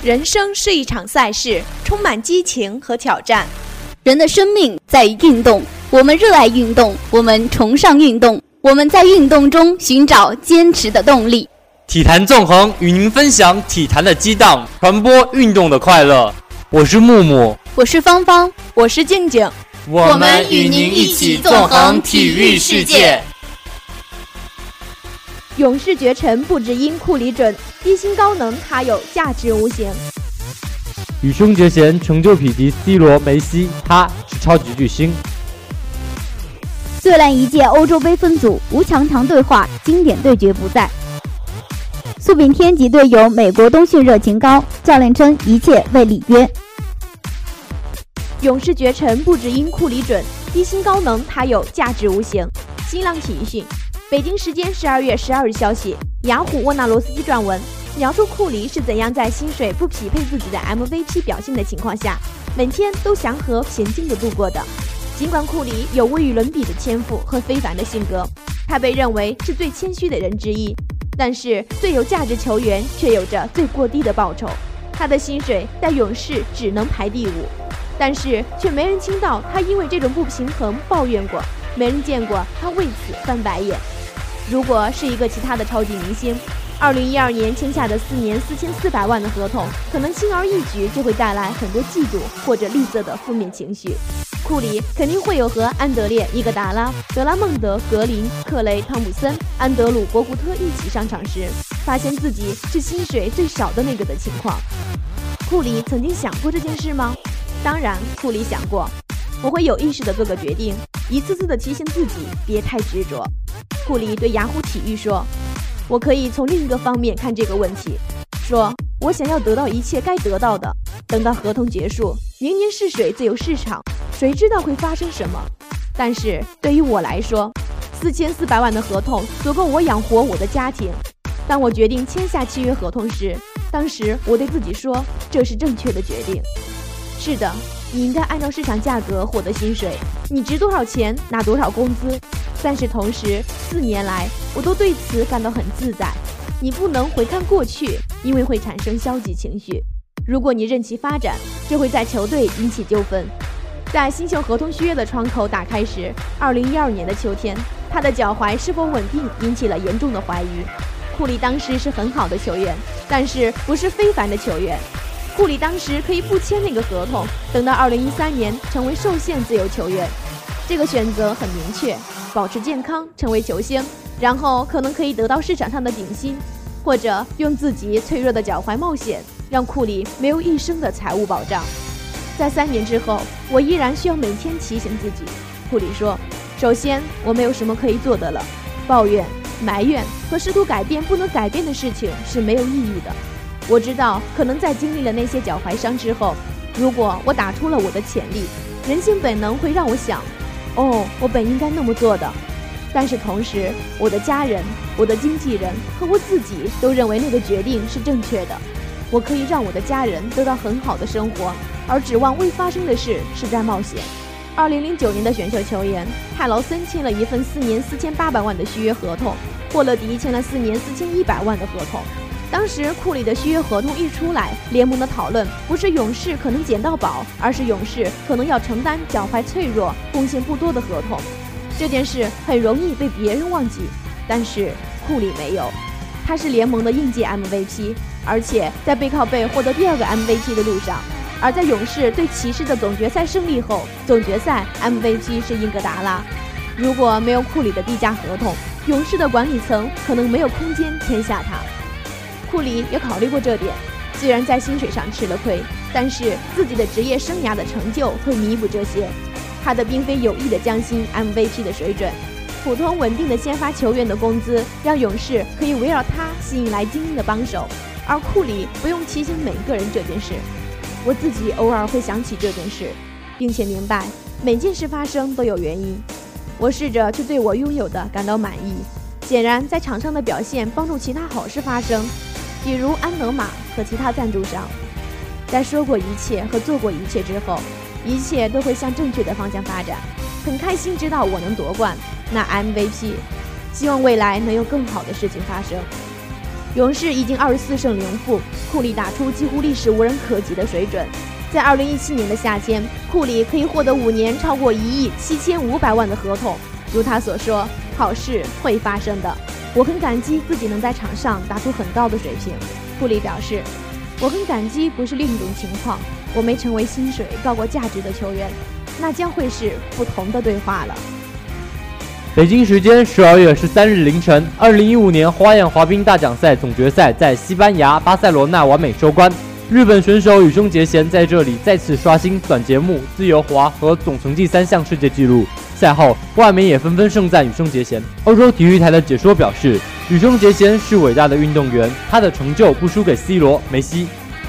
人生是一场赛事，充满激情和挑战。人的生命在于运动，我们热爱运动，我们崇尚运动，我们在运动中寻找坚持的动力。体坛纵横与您分享体坛的激荡，传播运动的快乐。我是木木，我是芳芳，我是静静，我们与您一起纵横体育世界。勇士绝尘不只因库里准，一心高能他有价值无形。与兄绝弦，成就匹敌 C 罗、梅西，他是超级巨星。最烂一届欧洲杯分组，无强强对话，经典对决不在。苏炳添及队友美国冬训热情高，教练称一切为里约。勇士绝尘不只因库里准，一心高能他有价值无形。新浪体育讯。北京时间十二月十二日消息，雅虎沃纳罗斯基撰文描述库里是怎样在薪水不匹配自己的 MVP 表现的情况下，每天都祥和平静地度过的。尽管库里有无与伦比的天赋和非凡的性格，他被认为是最谦虚的人之一，但是最有价值球员却有着最过低的报酬。他的薪水在勇士只能排第五，但是却没人听到他因为这种不平衡抱怨过，没人见过他为此翻白眼。如果是一个其他的超级明星，二零一二年签下的四年四千四百万的合同，可能轻而易举就会带来很多嫉妒或者吝啬的负面情绪。库里肯定会有和安德烈、伊戈达拉、德拉蒙德、格林、克雷、汤普森、安德鲁、博古特一起上场时，发现自己是薪水最少的那个的情况。库里曾经想过这件事吗？当然，库里想过。我会有意识地做个决定，一次次地提醒自己别太执着。库里对雅虎体育说：“我可以从另一个方面看这个问题，说我想要得到一切该得到的。等到合同结束，明年试水自由市场，谁知道会发生什么？但是对于我来说，四千四百万的合同足够我养活我的家庭。当我决定签下契约合同时，当时我对自己说，这是正确的决定。是的，你应该按照市场价格获得薪水，你值多少钱拿多少工资。”但是同时，四年来我都对此感到很自在。你不能回看过去，因为会产生消极情绪。如果你任其发展，就会在球队引起纠纷。在新秀合同续约的窗口打开时，二零一二年的秋天，他的脚踝是否稳定引起了严重的怀疑。库里当时是很好的球员，但是不是非凡的球员。库里当时可以不签那个合同，等到二零一三年成为受限自由球员。这个选择很明确。保持健康，成为球星，然后可能可以得到市场上的顶薪，或者用自己脆弱的脚踝冒险，让库里没有一生的财务保障。在三年之后，我依然需要每天提醒自己。库里说：“首先，我没有什么可以做的了，抱怨、埋怨和试图改变不能改变的事情是没有意义的。我知道，可能在经历了那些脚踝伤之后，如果我打出了我的潜力，人性本能会让我想。”哦，我本应该那么做的，但是同时，我的家人、我的经纪人和我自己都认为那个决定是正确的。我可以让我的家人得到很好的生活，而指望未发生的事是在冒险。二零零九年的选秀球员泰劳森签了一份四年四千八百万的续约合同，霍勒迪签了四年四千一百万的合同。当时库里的续约合同一出来，联盟的讨论不是勇士可能捡到宝，而是勇士可能要承担脚踝脆弱、贡献不多的合同。这件事很容易被别人忘记，但是库里没有，他是联盟的应届 MVP，而且在背靠背获得第二个 MVP 的路上。而在勇士对骑士的总决赛胜利后，总决赛 MVP 是英格达拉。如果没有库里的低价合同，勇士的管理层可能没有空间签下他。库里也考虑过这点，虽然在薪水上吃了亏，但是自己的职业生涯的成就会弥补这些。他的并非有意的降薪 MVP 的水准，普通稳定的先发球员的工资让勇士可以围绕他吸引来精英的帮手，而库里不用提醒每个人这件事。我自己偶尔会想起这件事，并且明白每件事发生都有原因。我试着去对我拥有的感到满意，显然在场上的表现帮助其他好事发生。比如安德玛和其他赞助商，在说过一切和做过一切之后，一切都会向正确的方向发展。很开心知道我能夺冠，那 MVP，希望未来能有更好的事情发生。勇士已经二十四胜零负，库里打出几乎历史无人可及的水准。在二零一七年的夏天，库里可以获得五年超过一亿七千五百万的合同。如他所说，好事会发生的。我很感激自己能在场上打出很高的水平。库里表示，我很感激不是另一种情况，我没成为薪水高过价值的球员，那将会是不同的对话了。北京时间十二月十三日凌晨，二零一五年花样滑冰大奖赛总决赛在西班牙巴塞罗那完美收官。日本选手羽生结弦在这里再次刷新短节目、自由滑和总成绩三项世界纪录。赛后，外媒也纷纷盛赞羽生结弦。欧洲体育台的解说表示，羽生结弦是伟大的运动员，他的成就不输给 C 罗、梅西。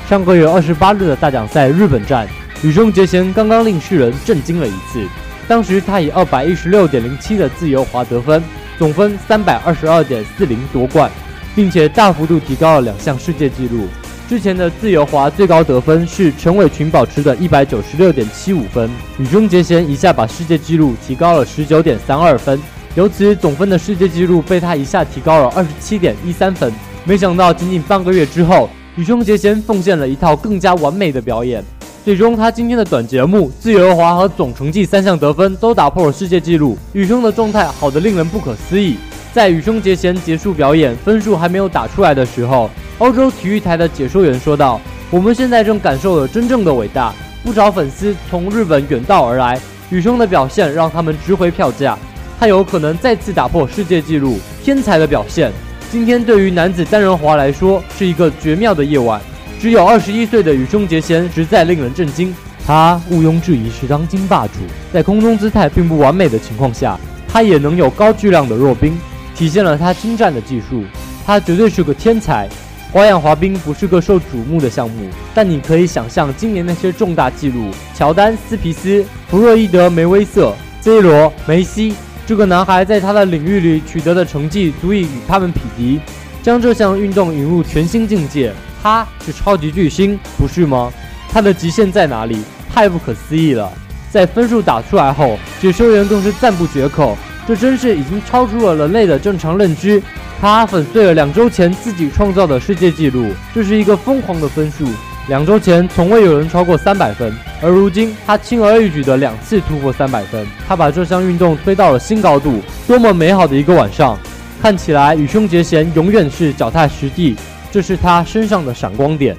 上个月二十八日的大奖赛日本站，羽生结弦刚刚令世人震惊了一次。当时他以二百一十六点零七的自由滑得分，总分三百二十二点四零夺冠，并且大幅度提高了两项世界纪录。之前的自由滑最高得分是陈伟群保持的一百九十六点七五分，羽生结弦一下把世界纪录提高了十九点三二分，由此总分的世界纪录被他一下提高了二十七点一三分。没想到仅仅半个月之后，羽生结弦奉献了一套更加完美的表演。最终，他今天的短节目、自由滑和总成绩三项得分都打破了世界纪录。羽生的状态好得令人不可思议。在羽生结弦结束表演、分数还没有打出来的时候，欧洲体育台的解说员说道：“我们现在正感受了真正的伟大。不少粉丝从日本远道而来，羽生的表现让他们值回票价。他有可能再次打破世界纪录，天才的表现。今天对于男子单人滑来说是一个绝妙的夜晚。”只有二十一岁的羽生结弦实在令人震惊。他毋庸置疑是当今霸主，在空中姿态并不完美的情况下，他也能有高质量的弱冰，体现了他精湛的技术。他绝对是个天才。花样滑冰不是个受瞩目的项目，但你可以想象今年那些重大纪录：乔丹、斯皮斯、弗洛伊德、梅威瑟、C 罗、梅西。这个男孩在他的领域里取得的成绩足以与他们匹敌，将这项运动引入全新境界。他是超级巨星，不是吗？他的极限在哪里？太不可思议了！在分数打出来后，解说员更是赞不绝口。这真是已经超出了人类的正常认知。他粉碎了两周前自己创造的世界纪录，这是一个疯狂的分数。两周前从未有人超过三百分，而如今他轻而易举的两次突破三百分，他把这项运动推到了新高度。多么美好的一个晚上！看起来羽生结弦永远是脚踏实地。这是他身上的闪光点。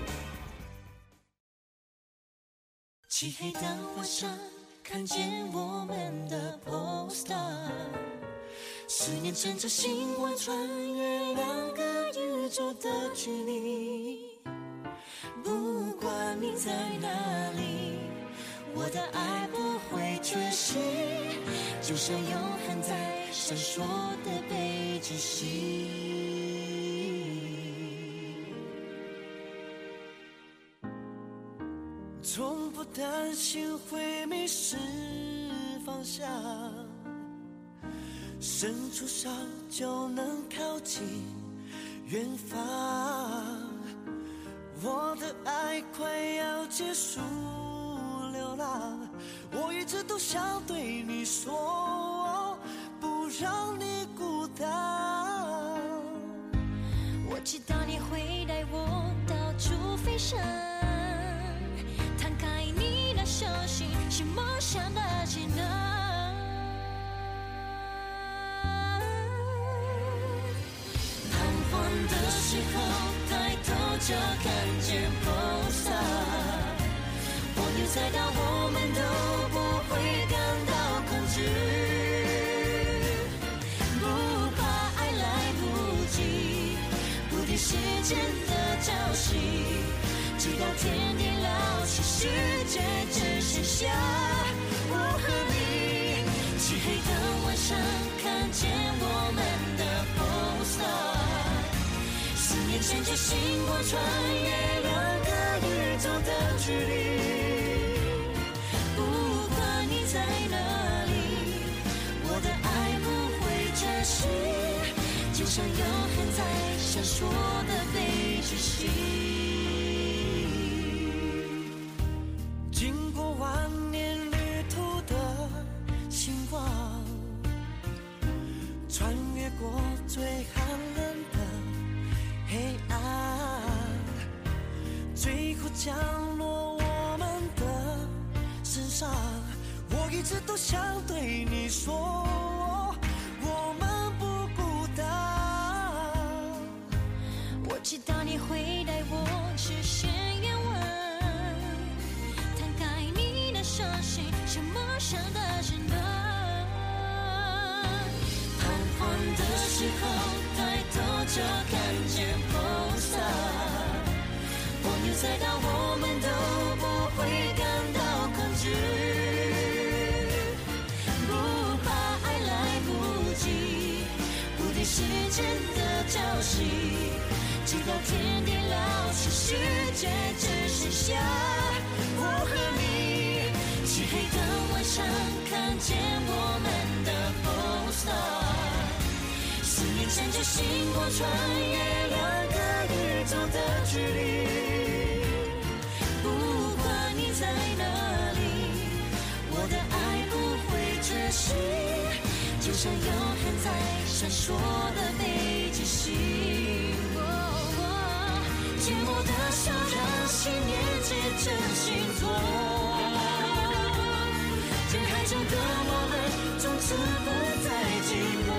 漆黑的晚上，看见思念乘着星光穿越两个宇宙的距离。不管你在哪里，我的爱不会缺席，就像永恒在闪烁的北极星。从不担心会迷失方向，伸出手就能靠近远方。我的爱快要结束流浪，我一直都想对你说，不让你孤单。我知道你会带我到处飞翔。摊开你的手心是梦想的时候，抬头就看见菩萨。我有猜到，我们都不会感到恐惧。不怕爱来不及，不敌时间的潮汐。直到天地老去，世界只剩下我和你。漆黑的晚上，思念牵着星光，穿越两个宇宙的距离。不管你在哪里，我的爱不会缺席，就像永恒在闪烁的北极星。经过万年旅途的星光，穿越过最寒冷黑暗最后降落我们的身上。我一直都想对你说，我们不孤单。我知道你会带我实现愿望，摊开你的手心，是陌生的真的。彷徨的时候，抬头就看再到，我们都不会感到恐惧，不怕爱来不及，不敌时间的潮汐，直到天地老去，世界只剩下我和你。漆黑的晚上，看见我们的 poster，思念乘着星光穿越两个宇宙的距离。就像永恒在闪烁的北极星，寂寞的笑让信念结成星座，人海中的我们从此不再寂寞。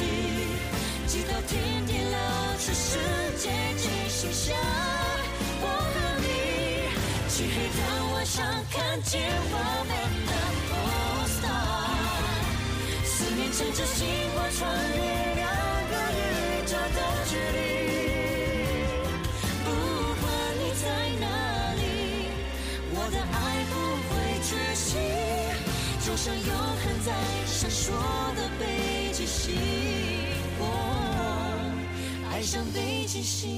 潮汐，直到天地老去，世界只剩下我和你。漆黑的晚上，看见我们的恒星思念乘着星光穿越两个宇宙的距离。不管你在哪里，我的爱不会窒息，就像永恒在闪烁的北极星，爱上北极星，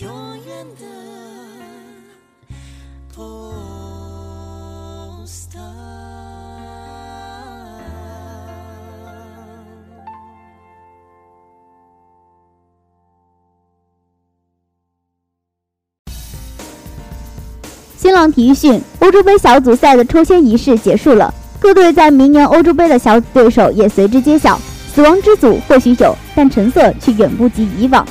永远的 poster。新浪体育讯：欧洲杯小组赛的抽签仪式结束了，各队在明年欧洲杯的小组对手也随之揭晓。死亡之组或许有，但成色却远不及以往，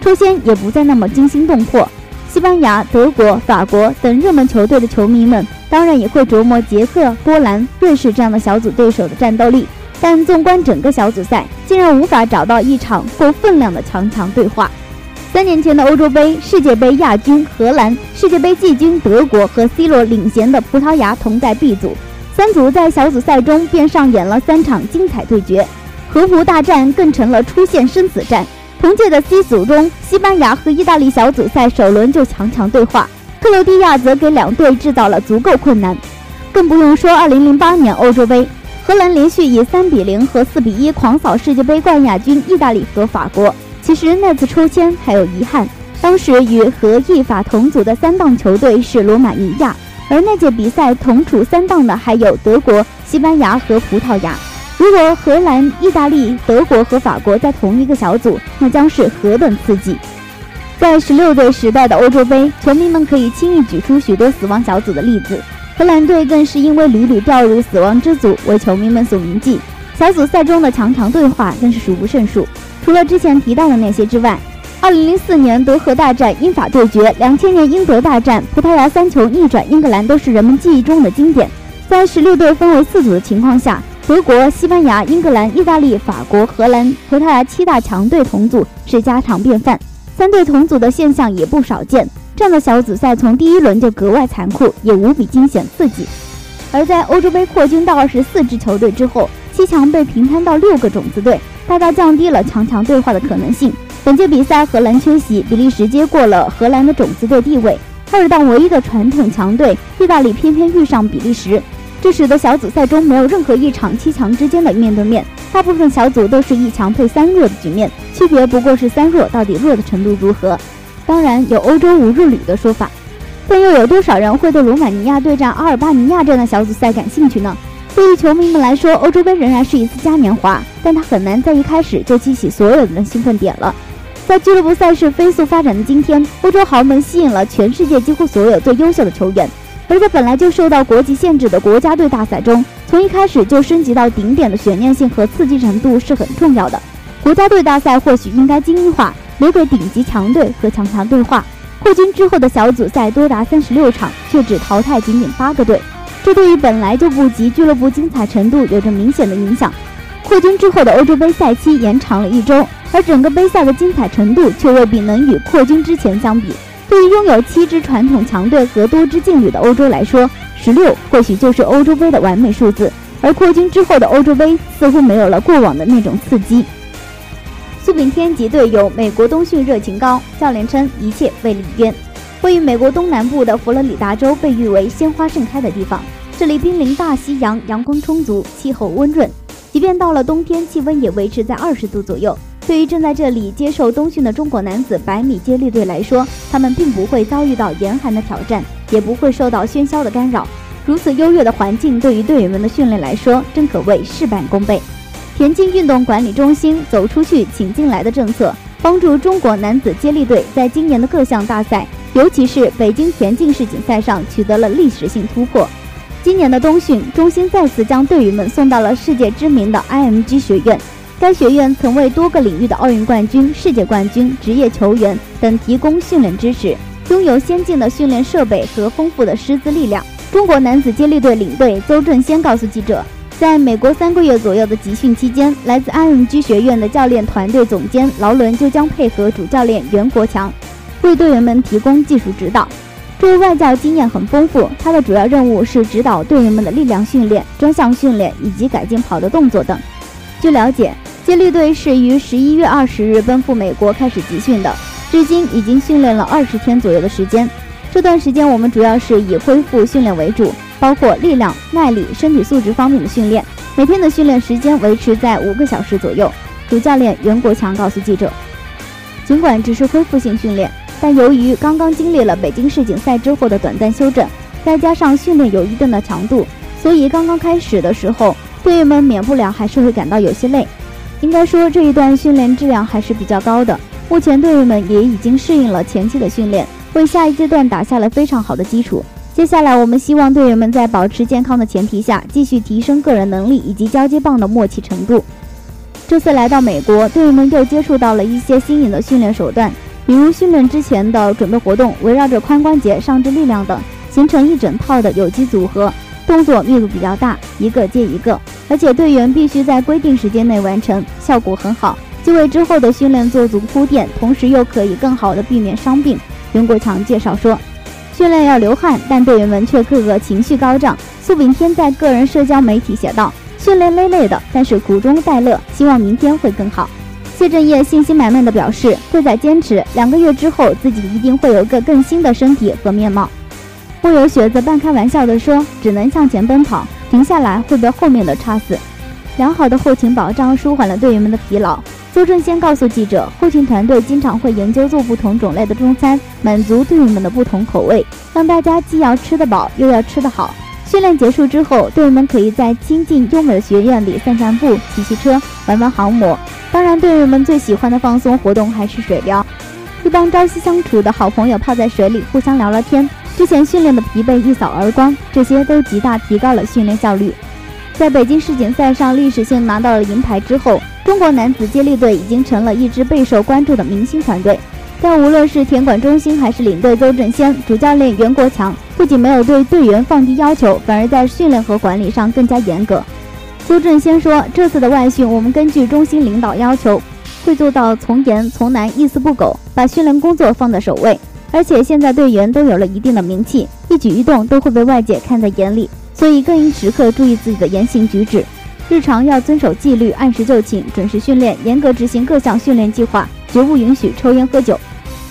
抽签也不再那么惊心动魄。西班牙、德国、法国等热门球队的球迷们当然也会琢磨捷克、波兰、瑞士这样的小组对手的战斗力，但纵观整个小组赛，竟然无法找到一场够分量的强强对话。三年前的欧洲杯、世界杯亚军荷兰、世界杯季军德国和 C 罗领衔的葡萄牙同在 B 组，三组在小组赛中便上演了三场精彩对决，河湖大战更成了出线生死战。同届的 C 组中，西班牙和意大利小组赛首轮就强强对话，克罗地亚则给两队制造了足够困难。更不用说2008年欧洲杯，荷兰连续以3比0和4比1狂扫世界杯冠亚军意大利和法国。其实那次抽签还有遗憾，当时与和意法同组的三档球队是罗马尼亚，而那届比赛同处三档的还有德国、西班牙和葡萄牙。如果荷兰、意大利、德国和法国在同一个小组，那将是何等刺激！在十六队时代的欧洲杯，球迷们可以轻易举出许多死亡小组的例子，荷兰队更是因为屡屡掉入死亡之组为球迷们所铭记。小组赛中的强强对话更是数不胜数。除了之前提到的那些之外，2004年德荷大战英法对决，2000年英德大战，葡萄牙三球逆转英格兰都是人们记忆中的经典。在十六队分为四组的情况下，德国、西班牙、英格兰、意大利、法国、荷兰、葡萄牙七大强队同组是家常便饭，三队同组的现象也不少见。这样的小组赛从第一轮就格外残酷，也无比惊险刺激。而在欧洲杯扩军到二十四支球队之后，七强被平摊到六个种子队，大大降低了强强对话的可能性。本届比赛，荷兰缺席，比利时接过了荷兰的种子队地位。二档唯一的传统强队意大利偏偏遇上比利时。这使得小组赛中没有任何一场七强之间的面对面，大部分小组都是一强配三弱的局面，区别不过是三弱到底弱的程度如何。当然有欧洲无弱旅的说法，但又有多少人会对罗马尼亚对战阿尔巴尼亚这样的小组赛感兴趣呢？对于球迷们来说，欧洲杯仍然是一次嘉年华，但它很难在一开始就激起所有人的兴奋点了。在俱乐部赛事飞速发展的今天，欧洲豪门吸引了全世界几乎所有最优秀的球员，而在本来就受到国籍限制的国家队大赛中，从一开始就升级到顶点的悬念性和刺激程度是很重要的。国家队大赛或许应该精英化，留给顶级强队和强强对话。扩军之后的小组赛多达三十六场，却只淘汰仅仅八个队。这对于本来就不及俱乐部精彩程度有着明显的影响。扩军之后的欧洲杯赛期延长了一周，而整个杯赛的精彩程度却未必能与扩军之前相比。对于拥有七支传统强队和多支劲旅的欧洲来说，十六或许就是欧洲杯的完美数字。而扩军之后的欧洲杯似乎没有了过往的那种刺激。苏炳添及队友美国冬训热情高，教练称一切为里约。位于美国东南部的佛罗里达州被誉为鲜花盛开的地方，这里濒临大西洋，阳光充足，气候温润。即便到了冬天，气温也维持在二十度左右。对于正在这里接受冬训的中国男子百米接力队来说，他们并不会遭遇到严寒的挑战，也不会受到喧嚣的干扰。如此优越的环境，对于队员们的训练来说，真可谓事半功倍。田径运动管理中心“走出去，请进来”的政策，帮助中国男子接力队在今年的各项大赛，尤其是北京田径世锦赛上取得了历史性突破。今年的冬训，中心再次将队员们送到了世界知名的 IMG 学院。该学院曾为多个领域的奥运冠军、世界冠军、职业球员等提供训练支持，拥有先进的训练设备和丰富的师资力量。中国男子接力队领队邹振先告诉记者，在美国三个月左右的集训期间，来自安文居学院的教练团队总监劳伦就将配合主教练袁国强，为队员们提供技术指导。这位外教经验很丰富，他的主要任务是指导队员们的力量训练、专项训练以及改进跑的动作等。据了解，接力队是于十一月二十日奔赴美国开始集训的，至今已经训练了二十天左右的时间。这段时间我们主要是以恢复训练为主，包括力量、耐力、身体素质方面的训练。每天的训练时间维持在五个小时左右。主教练袁国强告诉记者，尽管只是恢复性训练。但由于刚刚经历了北京世锦赛之后的短暂休整，再加上训练有一定的强度，所以刚刚开始的时候，队员们免不了还是会感到有些累。应该说这一段训练质量还是比较高的。目前队员们也已经适应了前期的训练，为下一阶段打下了非常好的基础。接下来，我们希望队员们在保持健康的前提下，继续提升个人能力以及交接棒的默契程度。这次来到美国，队员们又接触到了一些新颖的训练手段。比如训练之前的准备活动，围绕着髋关节、上肢力量等，形成一整套的有机组合，动作密度比较大，一个接一个，而且队员必须在规定时间内完成，效果很好，既为之后的训练做足铺垫，同时又可以更好的避免伤病。袁国强介绍说，训练要流汗，但队员们却个个情绪高涨。苏炳添在个人社交媒体写道：“训练累累的，但是苦中带乐，希望明天会更好。”谢震业信心满满的表示，会在坚持两个月之后，自己一定会有个更新的身体和面貌。莫有雪则半开玩笑地说：“只能向前奔跑，停下来会被后面的插死。”良好的后勤保障舒缓了队员们的疲劳。邹正先告诉记者，后勤团队经常会研究做不同种类的中餐，满足队员们的不同口味，让大家既要吃得饱，又要吃得好。训练结束之后，队员们可以在亲近优美的学院里散散步、骑骑车、玩玩航模。当然，队员们最喜欢的放松活动还是水疗。一帮朝夕相处的好朋友泡在水里，互相聊聊天，之前训练的疲惫一扫而光，这些都极大提高了训练效率。在北京世锦赛上历史性拿到了银牌之后，中国男子接力队已经成了一支备受关注的明星团队。但无论是田管中心还是领队邹振先、主教练袁国强，不仅没有对队员放低要求，反而在训练和管理上更加严格。邹振先说：“这次的外训，我们根据中心领导要求，会做到从严从难，一丝不苟，把训练工作放在首位。而且现在队员都有了一定的名气，一举一动都会被外界看在眼里，所以更应时刻注意自己的言行举止。日常要遵守纪律，按时就寝，准时训练，严格执行各项训练计划，绝不允许抽烟喝酒。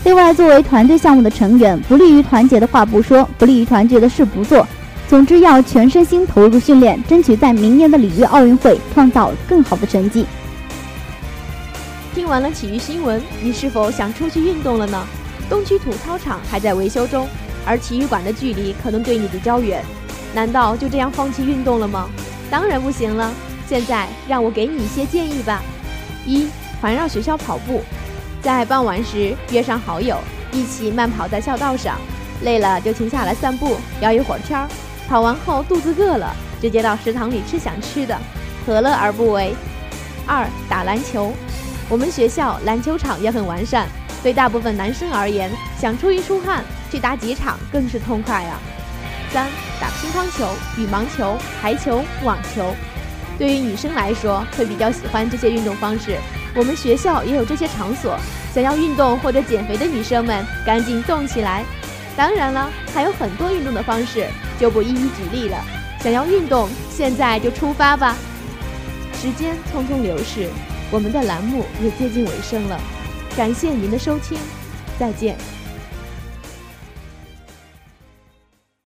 另外，作为团队项目的成员，不利于团结的话不说，不利于团结的事不做。”总之，要全身心投入训练，争取在明年的里约奥运会创造更好的成绩。听完了体育新闻，你是否想出去运动了呢？东区土操场还在维修中，而体育馆的距离可能对你比较远，难道就这样放弃运动了吗？当然不行了。现在让我给你一些建议吧：一、环绕学校跑步，在傍晚时约上好友一起慢跑在校道上，累了就停下来散步，聊一会儿天儿。跑完后肚子饿了，直接到食堂里吃想吃的，何乐而不为？二、打篮球，我们学校篮球场也很完善。对大部分男生而言，想出一出汗，去打几场更是痛快啊！三、打乒乓球、羽毛球、排球、网球。对于女生来说，会比较喜欢这些运动方式。我们学校也有这些场所，想要运动或者减肥的女生们，赶紧动起来！当然了，还有很多运动的方式，就不一一举例了。想要运动，现在就出发吧！时间匆匆流逝，我们的栏目也接近尾声了。感谢您的收听，再见。